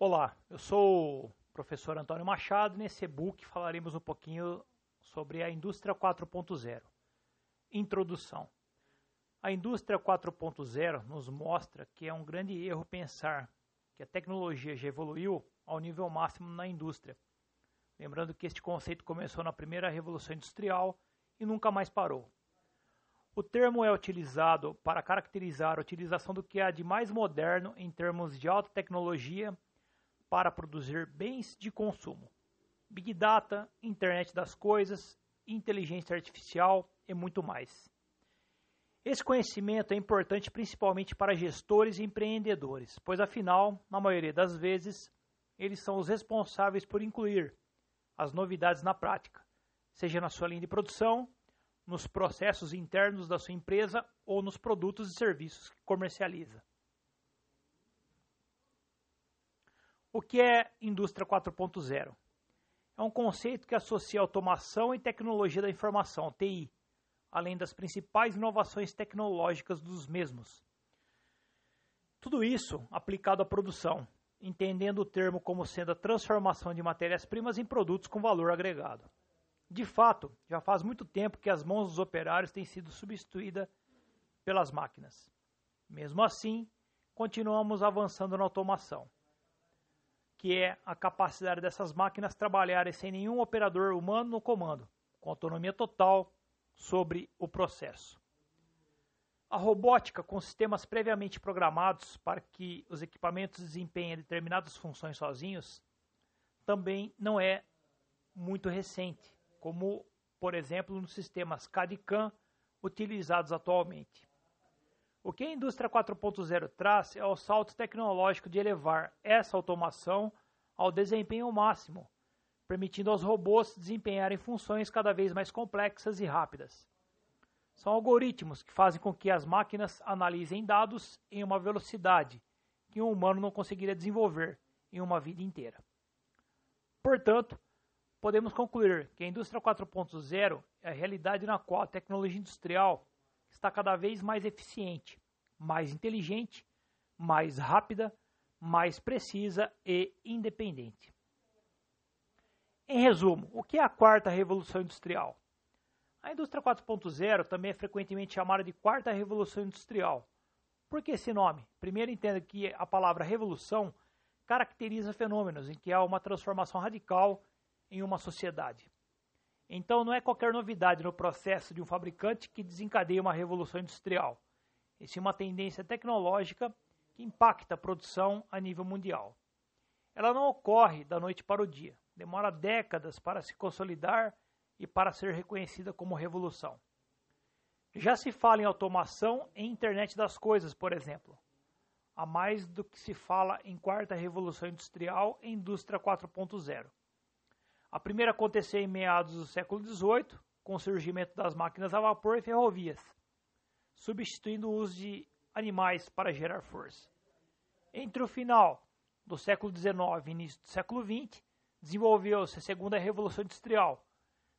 Olá, eu sou o professor Antônio Machado nesse e-book falaremos um pouquinho sobre a indústria 4.0. Introdução. A indústria 4.0 nos mostra que é um grande erro pensar que a tecnologia já evoluiu ao nível máximo na indústria. Lembrando que este conceito começou na primeira revolução industrial e nunca mais parou. O termo é utilizado para caracterizar a utilização do que há de mais moderno em termos de alta tecnologia para produzir bens de consumo. Big Data, Internet das Coisas, inteligência artificial e muito mais. Esse conhecimento é importante principalmente para gestores e empreendedores, pois afinal, na maioria das vezes, eles são os responsáveis por incluir as novidades na prática, seja na sua linha de produção, nos processos internos da sua empresa ou nos produtos e serviços que comercializa. O que é indústria 4.0? É um conceito que associa automação e tecnologia da informação, TI, além das principais inovações tecnológicas dos mesmos. Tudo isso aplicado à produção, entendendo o termo como sendo a transformação de matérias-primas em produtos com valor agregado. De fato, já faz muito tempo que as mãos dos operários têm sido substituídas pelas máquinas. Mesmo assim, continuamos avançando na automação que é a capacidade dessas máquinas trabalharem sem nenhum operador humano no comando, com autonomia total sobre o processo. A robótica, com sistemas previamente programados para que os equipamentos desempenhem determinadas funções sozinhos, também não é muito recente, como, por exemplo, nos sistemas CAD e CAM utilizados atualmente. O que a indústria 4.0 traz é o salto tecnológico de elevar essa automação ao desempenho máximo, permitindo aos robôs desempenharem funções cada vez mais complexas e rápidas. São algoritmos que fazem com que as máquinas analisem dados em uma velocidade que um humano não conseguiria desenvolver em uma vida inteira. Portanto, podemos concluir que a indústria 4.0 é a realidade na qual a tecnologia industrial está cada vez mais eficiente, mais inteligente, mais rápida, mais precisa e independente. Em resumo, o que é a quarta revolução industrial? A indústria 4.0 também é frequentemente chamada de quarta revolução industrial. Por que esse nome? Primeiro entenda que a palavra revolução caracteriza fenômenos em que há uma transformação radical em uma sociedade. Então, não é qualquer novidade no processo de um fabricante que desencadeia uma revolução industrial. E sim uma tendência tecnológica que impacta a produção a nível mundial. Ela não ocorre da noite para o dia. Demora décadas para se consolidar e para ser reconhecida como revolução. Já se fala em automação e internet das coisas, por exemplo. Há mais do que se fala em quarta revolução industrial e indústria 4.0. A primeira aconteceu em meados do século XVIII, com o surgimento das máquinas a vapor e ferrovias, substituindo o uso de animais para gerar força. Entre o final do século XIX e início do século XX, desenvolveu-se a segunda revolução industrial,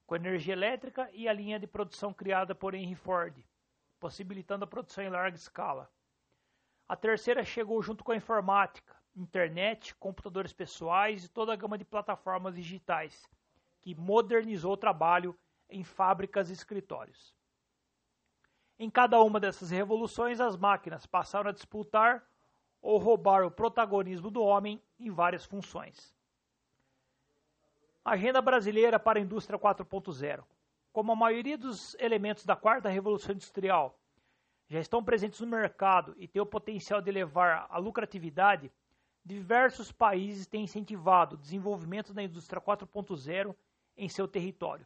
com energia elétrica e a linha de produção criada por Henry Ford, possibilitando a produção em larga escala. A terceira chegou junto com a informática, internet, computadores pessoais e toda a gama de plataformas digitais, que modernizou o trabalho em fábricas e escritórios. Em cada uma dessas revoluções, as máquinas passaram a disputar ou roubar o protagonismo do homem em várias funções. Agenda brasileira para a indústria 4.0. Como a maioria dos elementos da quarta revolução industrial já estão presentes no mercado e têm o potencial de elevar a lucratividade, diversos países têm incentivado o desenvolvimento da indústria 4.0 em seu território.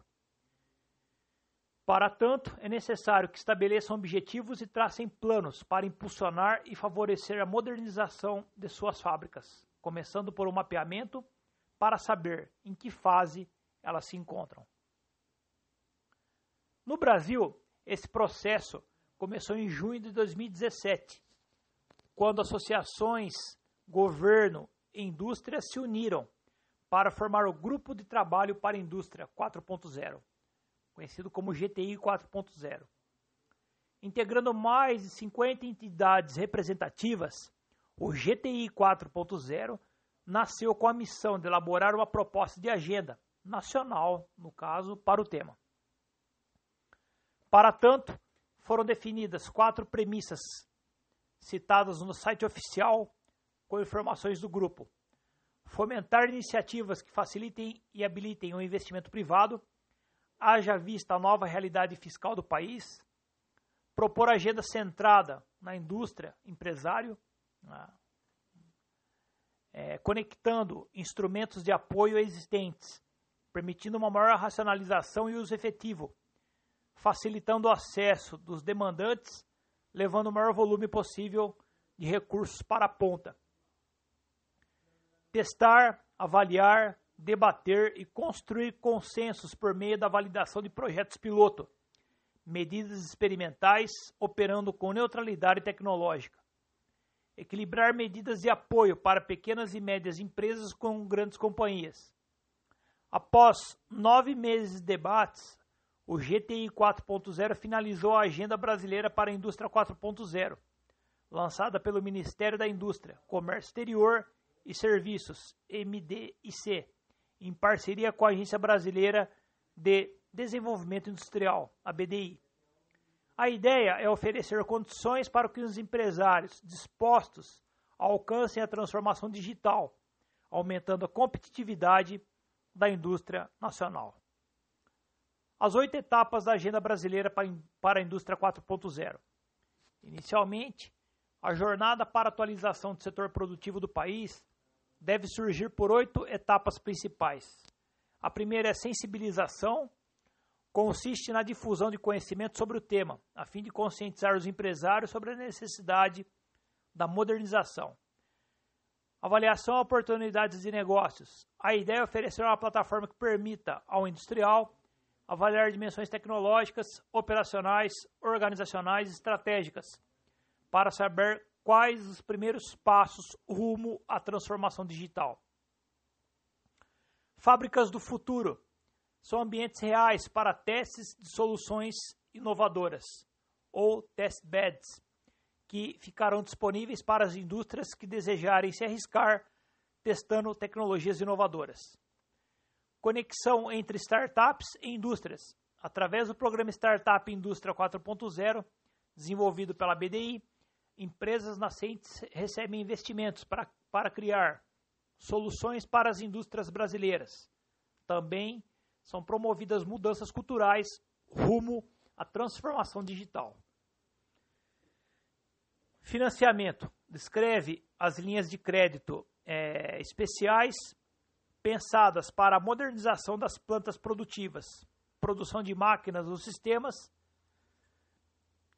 Para tanto, é necessário que estabeleçam objetivos e tracem planos para impulsionar e favorecer a modernização de suas fábricas, começando por um mapeamento para saber em que fase elas se encontram. No Brasil, esse processo começou em junho de 2017, quando associações governo e indústria se uniram para formar o Grupo de Trabalho para a Indústria 4.0, conhecido como GTI 4.0. Integrando mais de 50 entidades representativas, o GTI 4.0 nasceu com a missão de elaborar uma proposta de agenda nacional, no caso, para o tema. Para tanto, foram definidas quatro premissas citadas no site oficial com informações do grupo. Fomentar iniciativas que facilitem e habilitem o investimento privado, haja vista a nova realidade fiscal do país, propor agenda centrada na indústria, empresário, é, conectando instrumentos de apoio existentes, permitindo uma maior racionalização e uso efetivo, facilitando o acesso dos demandantes, levando o maior volume possível de recursos para a ponta. Testar, avaliar, debater e construir consensos por meio da validação de projetos piloto, medidas experimentais operando com neutralidade tecnológica equilibrar medidas de apoio para pequenas e médias empresas com grandes companhias. Após nove meses de debates, o GTI 4.0 finalizou a Agenda Brasileira para a Indústria 4.0, lançada pelo Ministério da Indústria, Comércio Exterior e Serviços, MDIC, em parceria com a Agência Brasileira de Desenvolvimento Industrial, a BDI. A ideia é oferecer condições para que os empresários dispostos alcancem a transformação digital, aumentando a competitividade da indústria nacional. As oito etapas da agenda brasileira para a indústria 4.0. Inicialmente, a jornada para a atualização do setor produtivo do país deve surgir por oito etapas principais. A primeira é sensibilização consiste na difusão de conhecimento sobre o tema, a fim de conscientizar os empresários sobre a necessidade da modernização. Avaliação de oportunidades de negócios. A ideia é oferecer uma plataforma que permita ao industrial avaliar dimensões tecnológicas, operacionais, organizacionais e estratégicas, para saber quais os primeiros passos rumo à transformação digital. Fábricas do futuro são ambientes reais para testes de soluções inovadoras, ou test beds, que ficarão disponíveis para as indústrias que desejarem se arriscar testando tecnologias inovadoras. Conexão entre startups e indústrias. Através do programa Startup Indústria 4.0, desenvolvido pela BDI, empresas nascentes recebem investimentos para, para criar soluções para as indústrias brasileiras. Também são promovidas mudanças culturais rumo à transformação digital. Financiamento descreve as linhas de crédito é, especiais pensadas para a modernização das plantas produtivas, produção de máquinas ou sistemas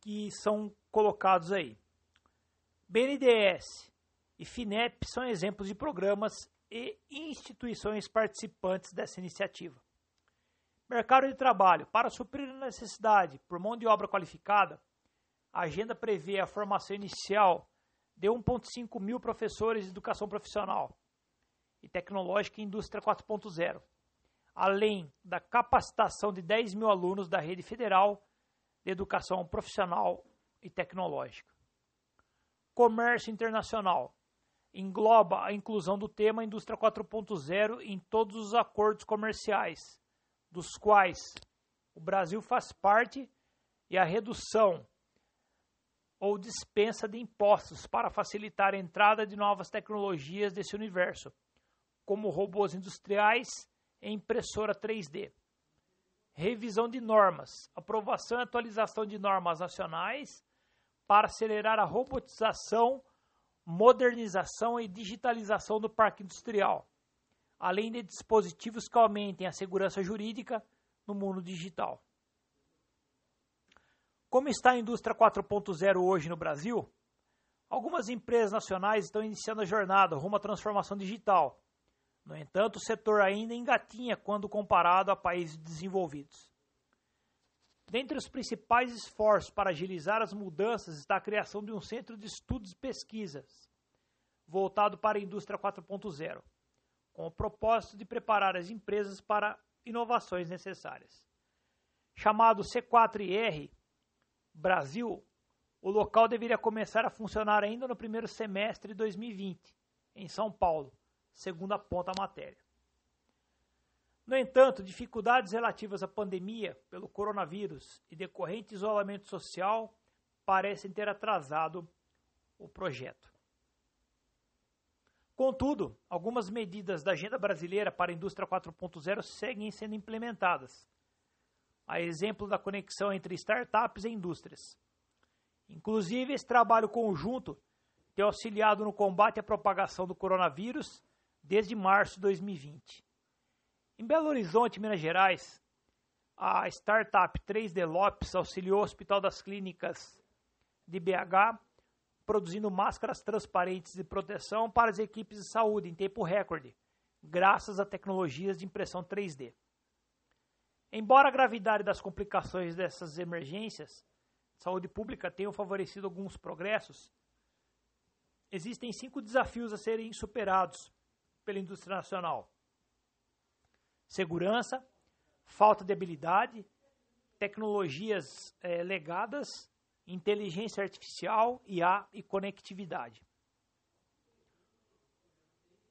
que são colocados aí. BNDES e FINEP são exemplos de programas e instituições participantes dessa iniciativa. Mercado de trabalho. Para suprir a necessidade por mão de obra qualificada, a agenda prevê a formação inicial de 1,5 mil professores de educação profissional e tecnológica e indústria 4.0, além da capacitação de 10 mil alunos da rede federal de educação profissional e tecnológica. Comércio internacional engloba a inclusão do tema Indústria 4.0 em todos os acordos comerciais dos quais o Brasil faz parte, e a redução ou dispensa de impostos para facilitar a entrada de novas tecnologias desse universo, como robôs industriais e impressora 3D. Revisão de normas, aprovação e atualização de normas nacionais para acelerar a robotização, modernização e digitalização do parque industrial além de dispositivos que aumentem a segurança jurídica no mundo digital. Como está a indústria 4.0 hoje no Brasil? Algumas empresas nacionais estão iniciando a jornada rumo à transformação digital. No entanto, o setor ainda engatinha quando comparado a países desenvolvidos. Dentre os principais esforços para agilizar as mudanças está a criação de um centro de estudos e pesquisas voltado para a indústria 4.0 com o propósito de preparar as empresas para inovações necessárias. Chamado C4IR Brasil, o local deveria começar a funcionar ainda no primeiro semestre de 2020, em São Paulo, segundo aponta a matéria. No entanto, dificuldades relativas à pandemia pelo coronavírus e decorrente isolamento social parecem ter atrasado o projeto. Contudo, algumas medidas da agenda brasileira para a indústria 4.0 seguem sendo implementadas, a exemplo da conexão entre startups e indústrias. Inclusive, esse trabalho conjunto tem auxiliado no combate à propagação do coronavírus desde março de 2020. Em Belo Horizonte, Minas Gerais, a startup 3D Lopes auxiliou o Hospital das Clínicas de BH produzindo máscaras transparentes de proteção para as equipes de saúde em tempo recorde, graças a tecnologias de impressão 3D. Embora a gravidade das complicações dessas emergências de saúde pública tenham favorecido alguns progressos, existem cinco desafios a serem superados pela indústria nacional: segurança, falta de habilidade, tecnologias é, legadas inteligência artificial, IA e conectividade.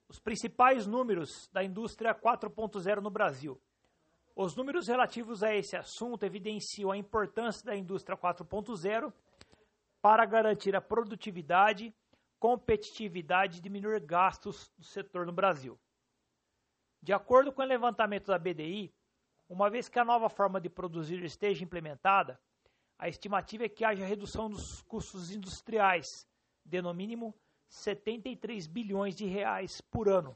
Os principais números da indústria 4.0 no Brasil. Os números relativos a esse assunto evidenciam a importância da indústria 4.0 para garantir a produtividade, competitividade e diminuir gastos do setor no Brasil. De acordo com o levantamento da BDI, uma vez que a nova forma de produzir esteja implementada, a estimativa é que haja redução dos custos industriais de no mínimo 73 bilhões de reais por ano.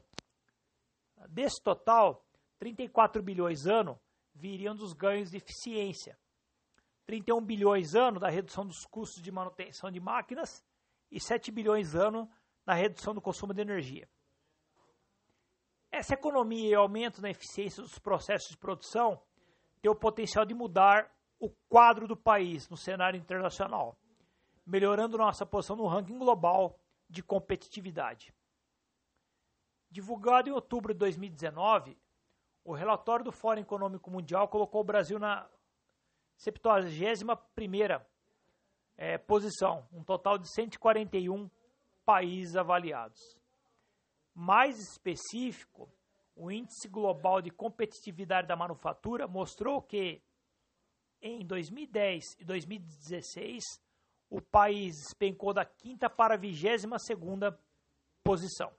Desse total, 34 bilhões ano viriam dos ganhos de eficiência, 31 bilhões ano da redução dos custos de manutenção de máquinas e 7 bilhões ano na redução do consumo de energia. Essa economia e aumento na eficiência dos processos de produção tem o potencial de mudar o quadro do país no cenário internacional, melhorando nossa posição no ranking global de competitividade. Divulgado em outubro de 2019, o relatório do Fórum Econômico Mundial colocou o Brasil na 71ª é, posição, um total de 141 países avaliados. Mais específico, o Índice Global de Competitividade da Manufatura mostrou que em 2010 e 2016, o país despencou da quinta para a vigésima segunda posição.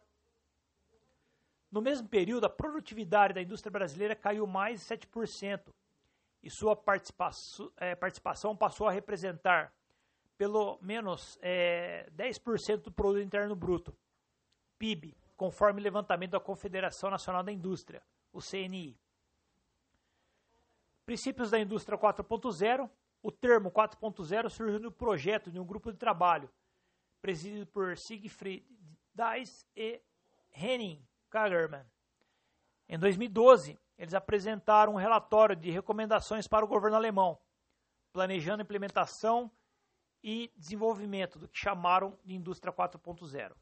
No mesmo período, a produtividade da indústria brasileira caiu mais de 7% e sua participação, é, participação passou a representar pelo menos é, 10% do produto interno bruto, PIB, conforme levantamento da Confederação Nacional da Indústria, o CNI. Princípios da Indústria 4.0. O termo 4.0 surgiu no projeto de um grupo de trabalho presidido por Siegfried Dice e Henning Kagerman. Em 2012, eles apresentaram um relatório de recomendações para o governo alemão, planejando a implementação e desenvolvimento do que chamaram de Indústria 4.0.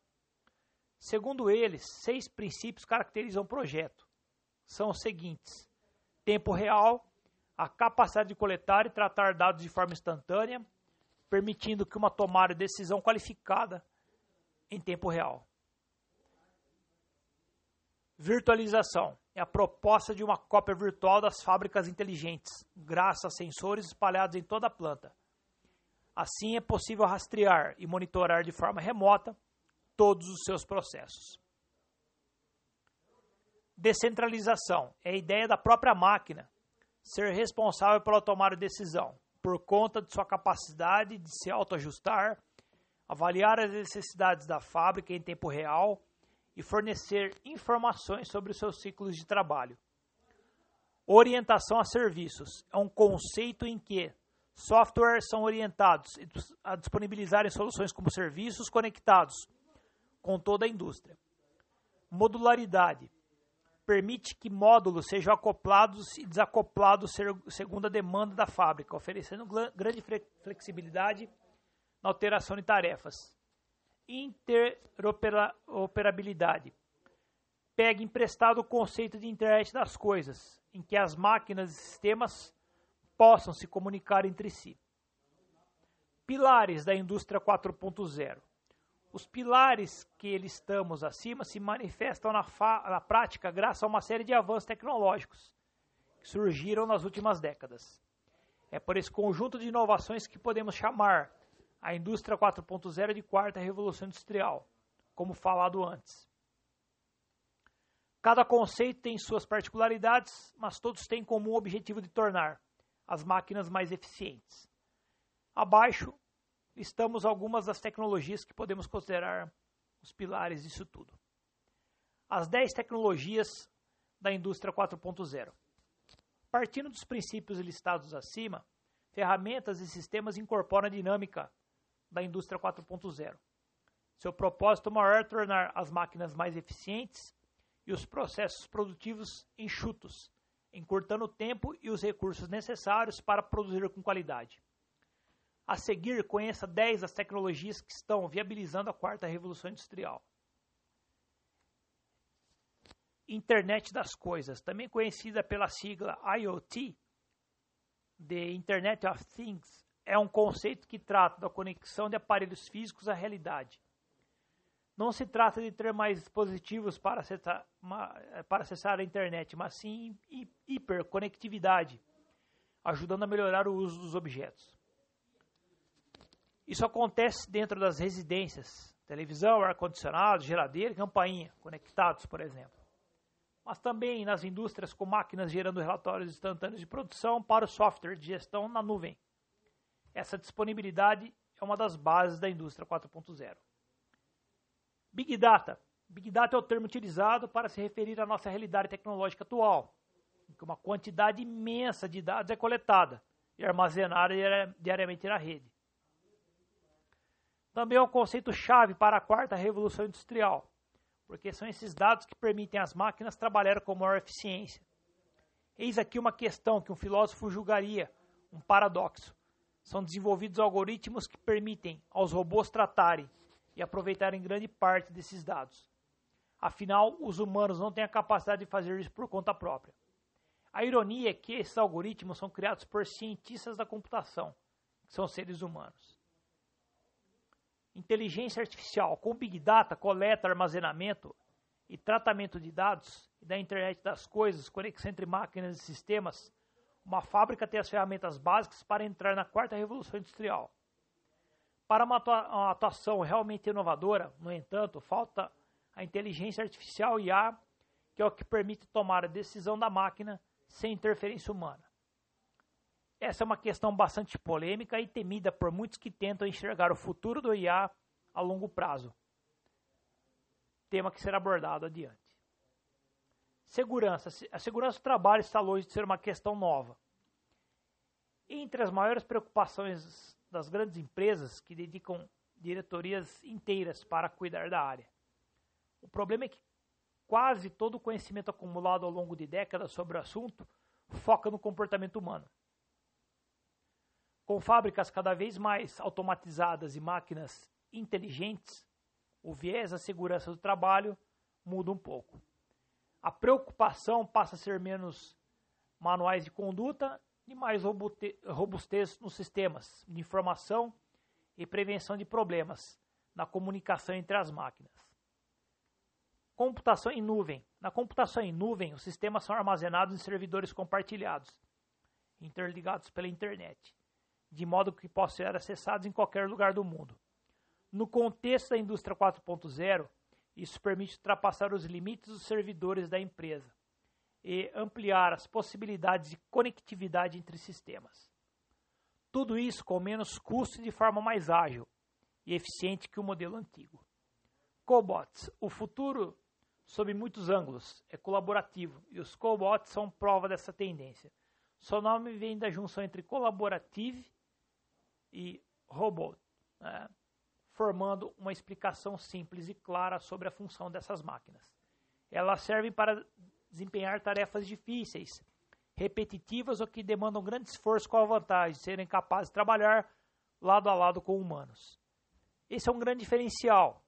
Segundo eles, seis princípios caracterizam o projeto. São os seguintes: tempo real, a capacidade de coletar e tratar dados de forma instantânea, permitindo que uma tomada de decisão qualificada em tempo real. Virtualização é a proposta de uma cópia virtual das fábricas inteligentes, graças a sensores espalhados em toda a planta. Assim é possível rastrear e monitorar de forma remota todos os seus processos. Descentralização é a ideia da própria máquina ser responsável pela tomada de decisão, por conta de sua capacidade de se autoajustar, avaliar as necessidades da fábrica em tempo real e fornecer informações sobre os seus ciclos de trabalho. Orientação a serviços é um conceito em que softwares são orientados a disponibilizarem soluções como serviços conectados com toda a indústria. Modularidade permite que módulos sejam acoplados e desacoplados segundo a demanda da fábrica, oferecendo grande flexibilidade na alteração de tarefas. Interoperabilidade. Pega emprestado o conceito de internet das coisas, em que as máquinas e sistemas possam se comunicar entre si. Pilares da indústria 4.0. Os pilares que listamos acima se manifestam na, na prática graças a uma série de avanços tecnológicos que surgiram nas últimas décadas. É por esse conjunto de inovações que podemos chamar a indústria 4.0 de quarta revolução industrial, como falado antes. Cada conceito tem suas particularidades, mas todos têm como objetivo de tornar as máquinas mais eficientes. Abaixo listamos algumas das tecnologias que podemos considerar os pilares disso tudo. As 10 tecnologias da indústria 4.0. Partindo dos princípios listados acima, ferramentas e sistemas incorporam a dinâmica da indústria 4.0. Seu propósito maior é tornar as máquinas mais eficientes e os processos produtivos enxutos, encurtando o tempo e os recursos necessários para produzir com qualidade. A seguir, conheça 10 das tecnologias que estão viabilizando a quarta revolução industrial. Internet das Coisas, também conhecida pela sigla IoT, The Internet of Things, é um conceito que trata da conexão de aparelhos físicos à realidade. Não se trata de ter mais dispositivos para acessar, para acessar a internet, mas sim hiperconectividade, ajudando a melhorar o uso dos objetos. Isso acontece dentro das residências, televisão, ar-condicionado, geladeira, campainha, conectados, por exemplo. Mas também nas indústrias com máquinas gerando relatórios instantâneos de produção para o software de gestão na nuvem. Essa disponibilidade é uma das bases da indústria 4.0. Big Data. Big Data é o termo utilizado para se referir à nossa realidade tecnológica atual, em que uma quantidade imensa de dados é coletada e armazenada diariamente na rede também é um conceito-chave para a quarta revolução industrial, porque são esses dados que permitem às máquinas trabalhar com maior eficiência. Eis aqui uma questão que um filósofo julgaria um paradoxo. São desenvolvidos algoritmos que permitem aos robôs tratarem e aproveitarem grande parte desses dados. Afinal, os humanos não têm a capacidade de fazer isso por conta própria. A ironia é que esses algoritmos são criados por cientistas da computação, que são seres humanos. Inteligência artificial com Big Data, coleta, armazenamento e tratamento de dados e da internet das coisas, conexão entre máquinas e sistemas, uma fábrica tem as ferramentas básicas para entrar na quarta revolução industrial. Para uma atuação realmente inovadora, no entanto, falta a inteligência artificial IA, que é o que permite tomar a decisão da máquina sem interferência humana. Essa é uma questão bastante polêmica e temida por muitos que tentam enxergar o futuro do IA a longo prazo. Tema que será abordado adiante. Segurança. A segurança do trabalho está longe de ser uma questão nova. Entre as maiores preocupações das grandes empresas que dedicam diretorias inteiras para cuidar da área. O problema é que quase todo o conhecimento acumulado ao longo de décadas sobre o assunto foca no comportamento humano. Com fábricas cada vez mais automatizadas e máquinas inteligentes, o viés da segurança do trabalho muda um pouco. A preocupação passa a ser menos manuais de conduta e mais robustez nos sistemas de informação e prevenção de problemas na comunicação entre as máquinas. Computação em nuvem. Na computação em nuvem, os sistemas são armazenados em servidores compartilhados, interligados pela internet de modo que possam ser acessados em qualquer lugar do mundo. No contexto da indústria 4.0, isso permite ultrapassar os limites dos servidores da empresa e ampliar as possibilidades de conectividade entre sistemas. Tudo isso com menos custo e de forma mais ágil e eficiente que o modelo antigo. Cobots. O futuro, sob muitos ângulos, é colaborativo e os cobots são prova dessa tendência. Seu nome vem da junção entre colaborative e robot, né, formando uma explicação simples e clara sobre a função dessas máquinas. Elas servem para desempenhar tarefas difíceis, repetitivas ou que demandam grande esforço com a vantagem de serem capazes de trabalhar lado a lado com humanos. Esse é um grande diferencial,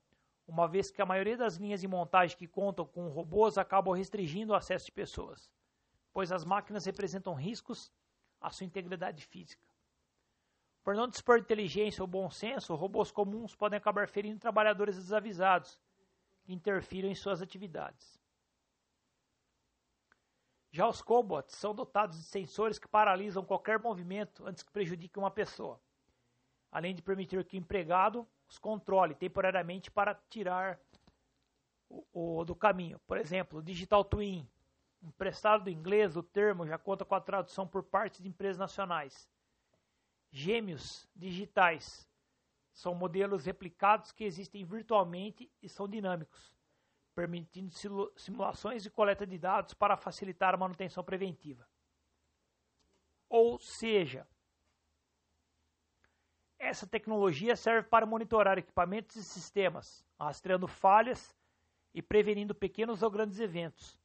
uma vez que a maioria das linhas de montagem que contam com robôs acabam restringindo o acesso de pessoas, pois as máquinas representam riscos à sua integridade física. Por não dispor de inteligência ou bom senso, robôs comuns podem acabar ferindo trabalhadores desavisados que interfiram em suas atividades. Já os cobots são dotados de sensores que paralisam qualquer movimento antes que prejudique uma pessoa, além de permitir que o empregado os controle temporariamente para tirar o, o do caminho. Por exemplo, Digital Twin, emprestado do inglês, o termo já conta com a tradução por parte de empresas nacionais. Gêmeos digitais são modelos replicados que existem virtualmente e são dinâmicos permitindo simulações e coleta de dados para facilitar a manutenção preventiva. Ou seja, essa tecnologia serve para monitorar equipamentos e sistemas, rastreando falhas e prevenindo pequenos ou grandes eventos,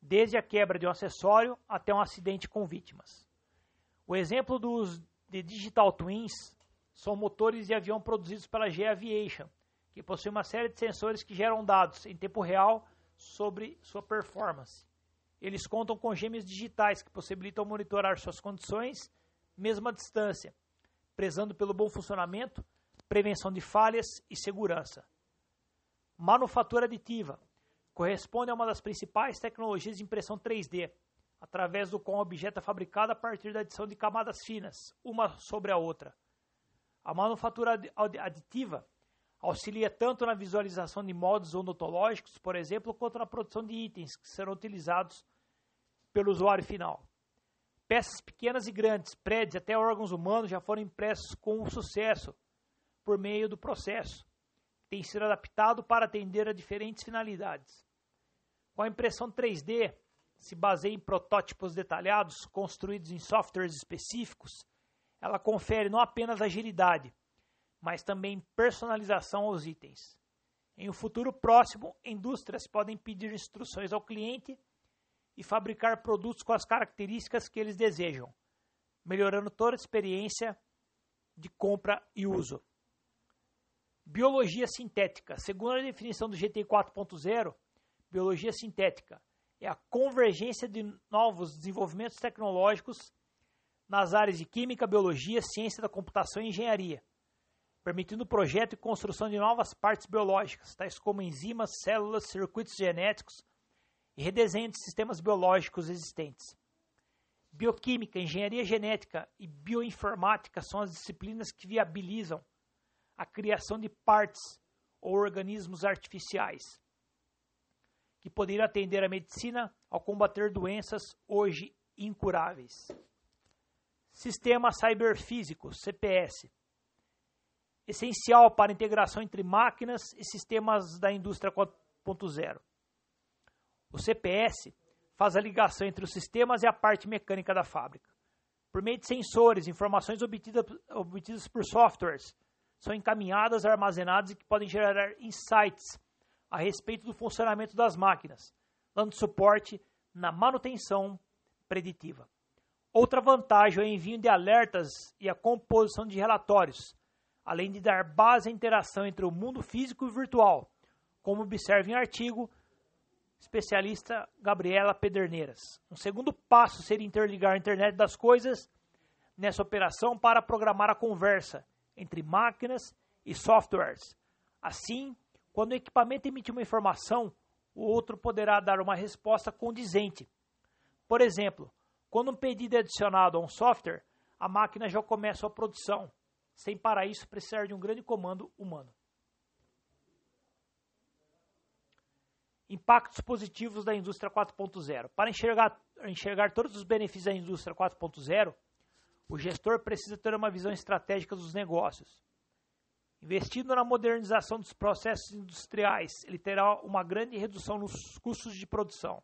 desde a quebra de um acessório até um acidente com vítimas. O exemplo dos de Digital Twins são motores de avião produzidos pela G Aviation, que possui uma série de sensores que geram dados em tempo real sobre sua performance. Eles contam com gêmeos digitais que possibilitam monitorar suas condições, mesmo à distância, prezando pelo bom funcionamento, prevenção de falhas e segurança. Manufatura aditiva corresponde a uma das principais tecnologias de impressão 3D, através do qual o objeto é fabricado a partir da adição de camadas finas, uma sobre a outra. A manufatura aditiva Auxilia tanto na visualização de modos odontológicos, por exemplo, quanto na produção de itens que serão utilizados pelo usuário final. Peças pequenas e grandes, prédios até órgãos humanos já foram impressos com sucesso por meio do processo. Tem sido adaptado para atender a diferentes finalidades. Com a impressão 3D, se baseia em protótipos detalhados construídos em softwares específicos, ela confere não apenas agilidade, mas também personalização aos itens. Em um futuro próximo, indústrias podem pedir instruções ao cliente e fabricar produtos com as características que eles desejam, melhorando toda a experiência de compra e uso. Biologia sintética. Segundo a definição do GT 4.0, biologia sintética é a convergência de novos desenvolvimentos tecnológicos nas áreas de química, biologia, ciência da computação e engenharia permitindo o projeto e construção de novas partes biológicas, tais como enzimas, células, circuitos genéticos e redesenho de sistemas biológicos existentes. Bioquímica, engenharia genética e bioinformática são as disciplinas que viabilizam a criação de partes ou organismos artificiais que poderiam atender a medicina ao combater doenças hoje incuráveis. Sistema Cyberfísico, CPS, essencial para a integração entre máquinas e sistemas da indústria 4.0. O CPS faz a ligação entre os sistemas e a parte mecânica da fábrica. Por meio de sensores, informações obtidas, obtidas por softwares são encaminhadas, armazenadas e que podem gerar insights a respeito do funcionamento das máquinas, dando suporte na manutenção preditiva. Outra vantagem é o envio de alertas e a composição de relatórios, além de dar base à interação entre o mundo físico e virtual, como observa em artigo especialista Gabriela Pederneiras. Um segundo passo seria interligar a internet das coisas nessa operação para programar a conversa entre máquinas e softwares. Assim, quando o equipamento emite uma informação, o outro poderá dar uma resposta condizente. Por exemplo, quando um pedido é adicionado a um software, a máquina já começa a produção. Sem para isso precisar de um grande comando humano. Impactos positivos da indústria 4.0. Para enxergar, enxergar todos os benefícios da indústria 4.0, o gestor precisa ter uma visão estratégica dos negócios. Investindo na modernização dos processos industriais, ele terá uma grande redução nos custos de produção.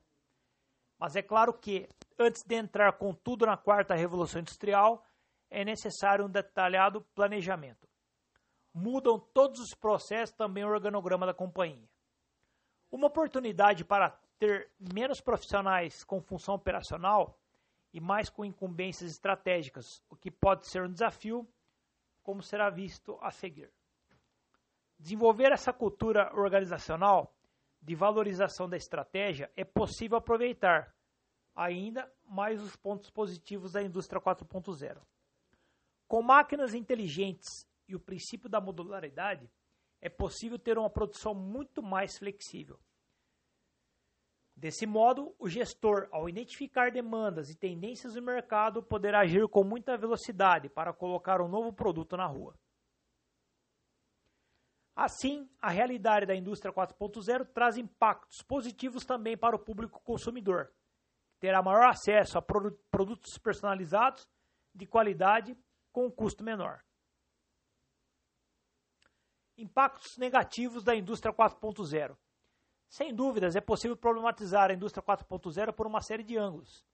Mas é claro que, antes de entrar com tudo na quarta revolução industrial, é necessário um detalhado planejamento. Mudam todos os processos, também o organograma da companhia. Uma oportunidade para ter menos profissionais com função operacional e mais com incumbências estratégicas, o que pode ser um desafio, como será visto a seguir. Desenvolver essa cultura organizacional de valorização da estratégia é possível aproveitar ainda mais os pontos positivos da indústria 4.0. Com máquinas inteligentes e o princípio da modularidade, é possível ter uma produção muito mais flexível. Desse modo, o gestor, ao identificar demandas e tendências do mercado, poderá agir com muita velocidade para colocar um novo produto na rua. Assim, a realidade da indústria 4.0 traz impactos positivos também para o público consumidor, que terá maior acesso a produtos personalizados de qualidade com um custo menor. Impactos negativos da indústria 4.0. Sem dúvidas, é possível problematizar a indústria 4.0 por uma série de ângulos.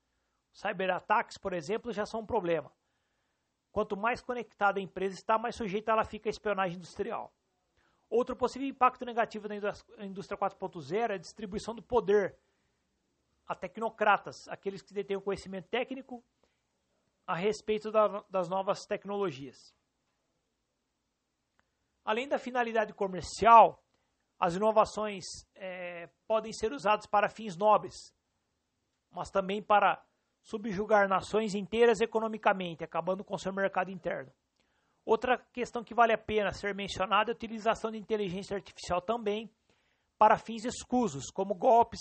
Cyberataques, por exemplo, já são um problema. Quanto mais conectada a empresa está, mais sujeita ela fica à espionagem industrial. Outro possível impacto negativo da indústria 4.0 é a distribuição do poder a tecnocratas, aqueles que detêm o conhecimento técnico a respeito da, das novas tecnologias. Além da finalidade comercial, as inovações é, podem ser usadas para fins nobres, mas também para subjugar nações inteiras economicamente, acabando com seu mercado interno. Outra questão que vale a pena ser mencionada é a utilização de inteligência artificial também para fins escusos, como golpes,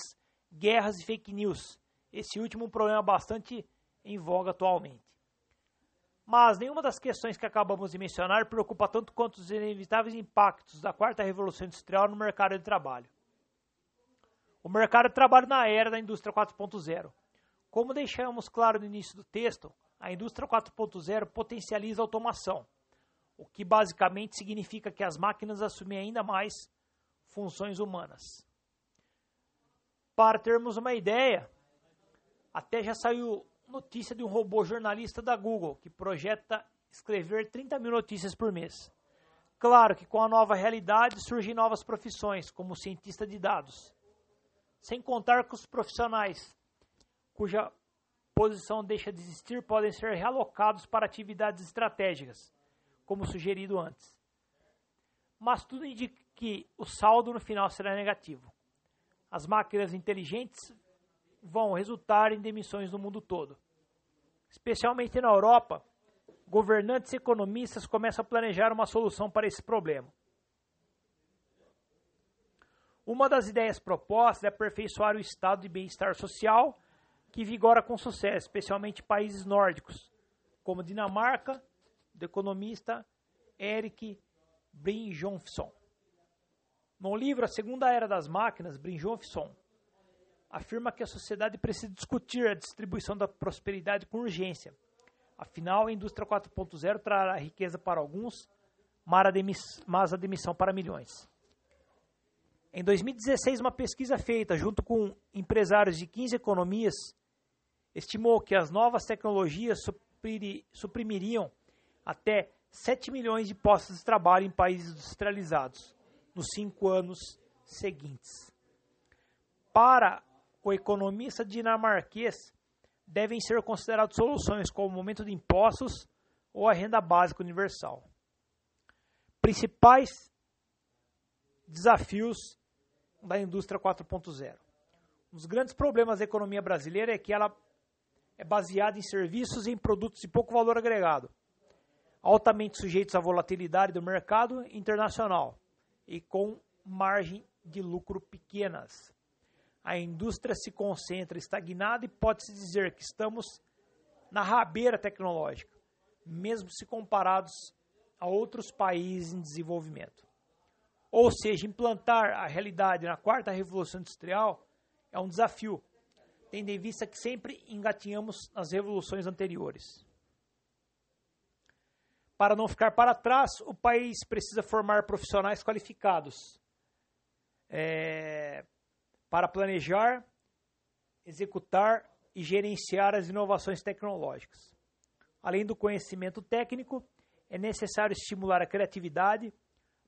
guerras e fake news. Esse último é um problema bastante em voga atualmente. Mas nenhuma das questões que acabamos de mencionar preocupa tanto quanto os inevitáveis impactos da quarta revolução industrial no mercado de trabalho. O mercado de trabalho na era da indústria 4.0. Como deixamos claro no início do texto, a indústria 4.0 potencializa a automação, o que basicamente significa que as máquinas assumem ainda mais funções humanas. Para termos uma ideia, até já saiu notícia de um robô jornalista da Google que projeta escrever 30 mil notícias por mês. Claro que com a nova realidade surgem novas profissões, como cientista de dados. Sem contar que os profissionais cuja posição deixa de existir podem ser realocados para atividades estratégicas, como sugerido antes. Mas tudo indica que o saldo no final será negativo. As máquinas inteligentes vão resultar em demissões no mundo todo. Especialmente na Europa, governantes e economistas começam a planejar uma solução para esse problema. Uma das ideias propostas é aperfeiçoar o estado de bem-estar social que vigora com sucesso, especialmente países nórdicos, como Dinamarca, do economista Eric Brynjolfsson. No livro A Segunda Era das Máquinas, Brynjolfsson afirma que a sociedade precisa discutir a distribuição da prosperidade com urgência. Afinal, a indústria 4.0 trará riqueza para alguns, mas a demissão para milhões. Em 2016, uma pesquisa feita junto com empresários de 15 economias estimou que as novas tecnologias suprimiriam até 7 milhões de postos de trabalho em países industrializados nos cinco anos seguintes. Para o economista dinamarquês devem ser consideradas soluções como o aumento de impostos ou a renda básica universal. Principais desafios da indústria 4.0. Um dos grandes problemas da economia brasileira é que ela é baseada em serviços e em produtos de pouco valor agregado, altamente sujeitos à volatilidade do mercado internacional e com margem de lucro pequenas a indústria se concentra estagnada e pode-se dizer que estamos na rabeira tecnológica, mesmo se comparados a outros países em desenvolvimento. Ou seja, implantar a realidade na quarta revolução industrial é um desafio, tendo em vista que sempre engatinhamos nas revoluções anteriores. Para não ficar para trás, o país precisa formar profissionais qualificados. É, para planejar, executar e gerenciar as inovações tecnológicas. Além do conhecimento técnico, é necessário estimular a criatividade,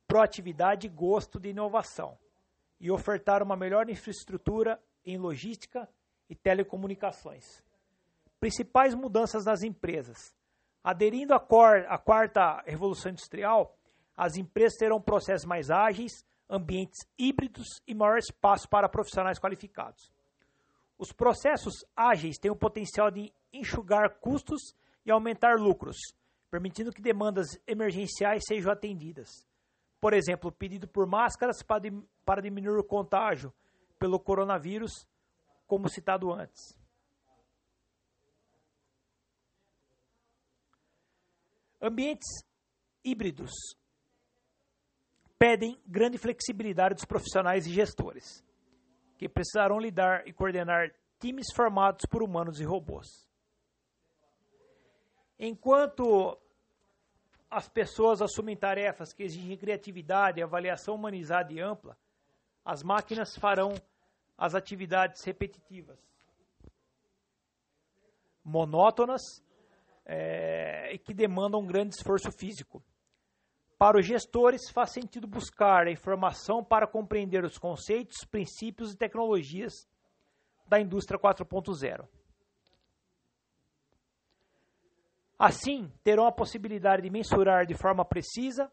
proatividade e gosto de inovação e ofertar uma melhor infraestrutura em logística e telecomunicações. Principais mudanças nas empresas. Aderindo à quarta revolução industrial, as empresas terão processos mais ágeis, ambientes híbridos e maior espaço para profissionais qualificados. Os processos ágeis têm o potencial de enxugar custos e aumentar lucros, permitindo que demandas emergenciais sejam atendidas. Por exemplo, pedido por máscaras para diminuir o contágio pelo coronavírus, como citado antes. Ambientes híbridos pedem grande flexibilidade dos profissionais e gestores, que precisarão lidar e coordenar times formados por humanos e robôs. Enquanto as pessoas assumem tarefas que exigem criatividade, avaliação humanizada e ampla, as máquinas farão as atividades repetitivas, monótonas é, e que demandam um grande esforço físico. Para os gestores, faz sentido buscar a informação para compreender os conceitos, princípios e tecnologias da indústria 4.0. Assim, terão a possibilidade de mensurar de forma precisa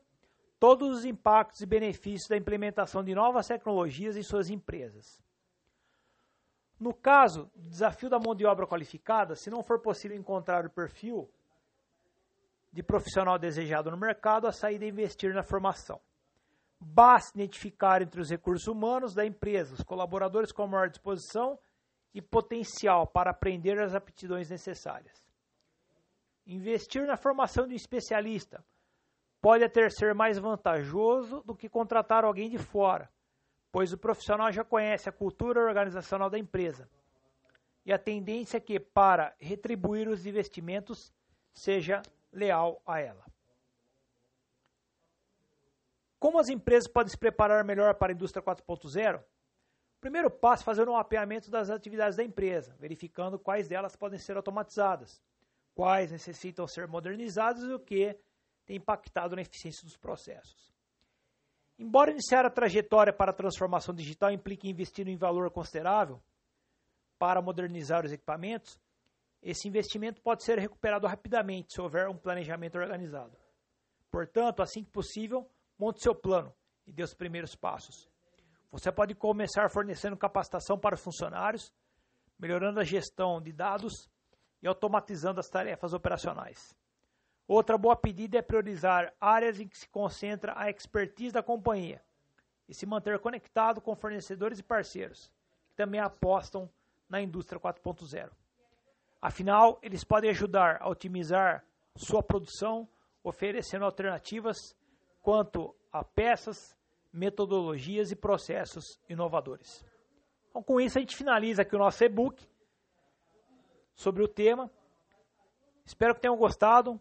todos os impactos e benefícios da implementação de novas tecnologias em suas empresas. No caso desafio da mão de obra qualificada, se não for possível encontrar o perfil de profissional desejado no mercado, a saída é investir na formação. Basta identificar entre os recursos humanos da empresa os colaboradores com maior disposição e potencial para aprender as aptidões necessárias. Investir na formação de um especialista pode até ser mais vantajoso do que contratar alguém de fora, pois o profissional já conhece a cultura organizacional da empresa. E a tendência é que, para retribuir os investimentos, seja leal a ela. Como as empresas podem se preparar melhor para a indústria 4.0? O primeiro passo é fazer um mapeamento das atividades da empresa, verificando quais delas podem ser automatizadas, quais necessitam ser modernizadas e o que tem impactado na eficiência dos processos. Embora iniciar a trajetória para a transformação digital implique investir em valor considerável para modernizar os equipamentos, esse investimento pode ser recuperado rapidamente se houver um planejamento organizado. Portanto, assim que possível, monte seu plano e dê os primeiros passos. Você pode começar fornecendo capacitação para os funcionários, melhorando a gestão de dados e automatizando as tarefas operacionais. Outra boa pedida é priorizar áreas em que se concentra a expertise da companhia e se manter conectado com fornecedores e parceiros que também apostam na indústria 4.0. Afinal, eles podem ajudar a otimizar sua produção, oferecendo alternativas quanto a peças, metodologias e processos inovadores. Então, com isso, a gente finaliza aqui o nosso e-book sobre o tema. Espero que tenham gostado.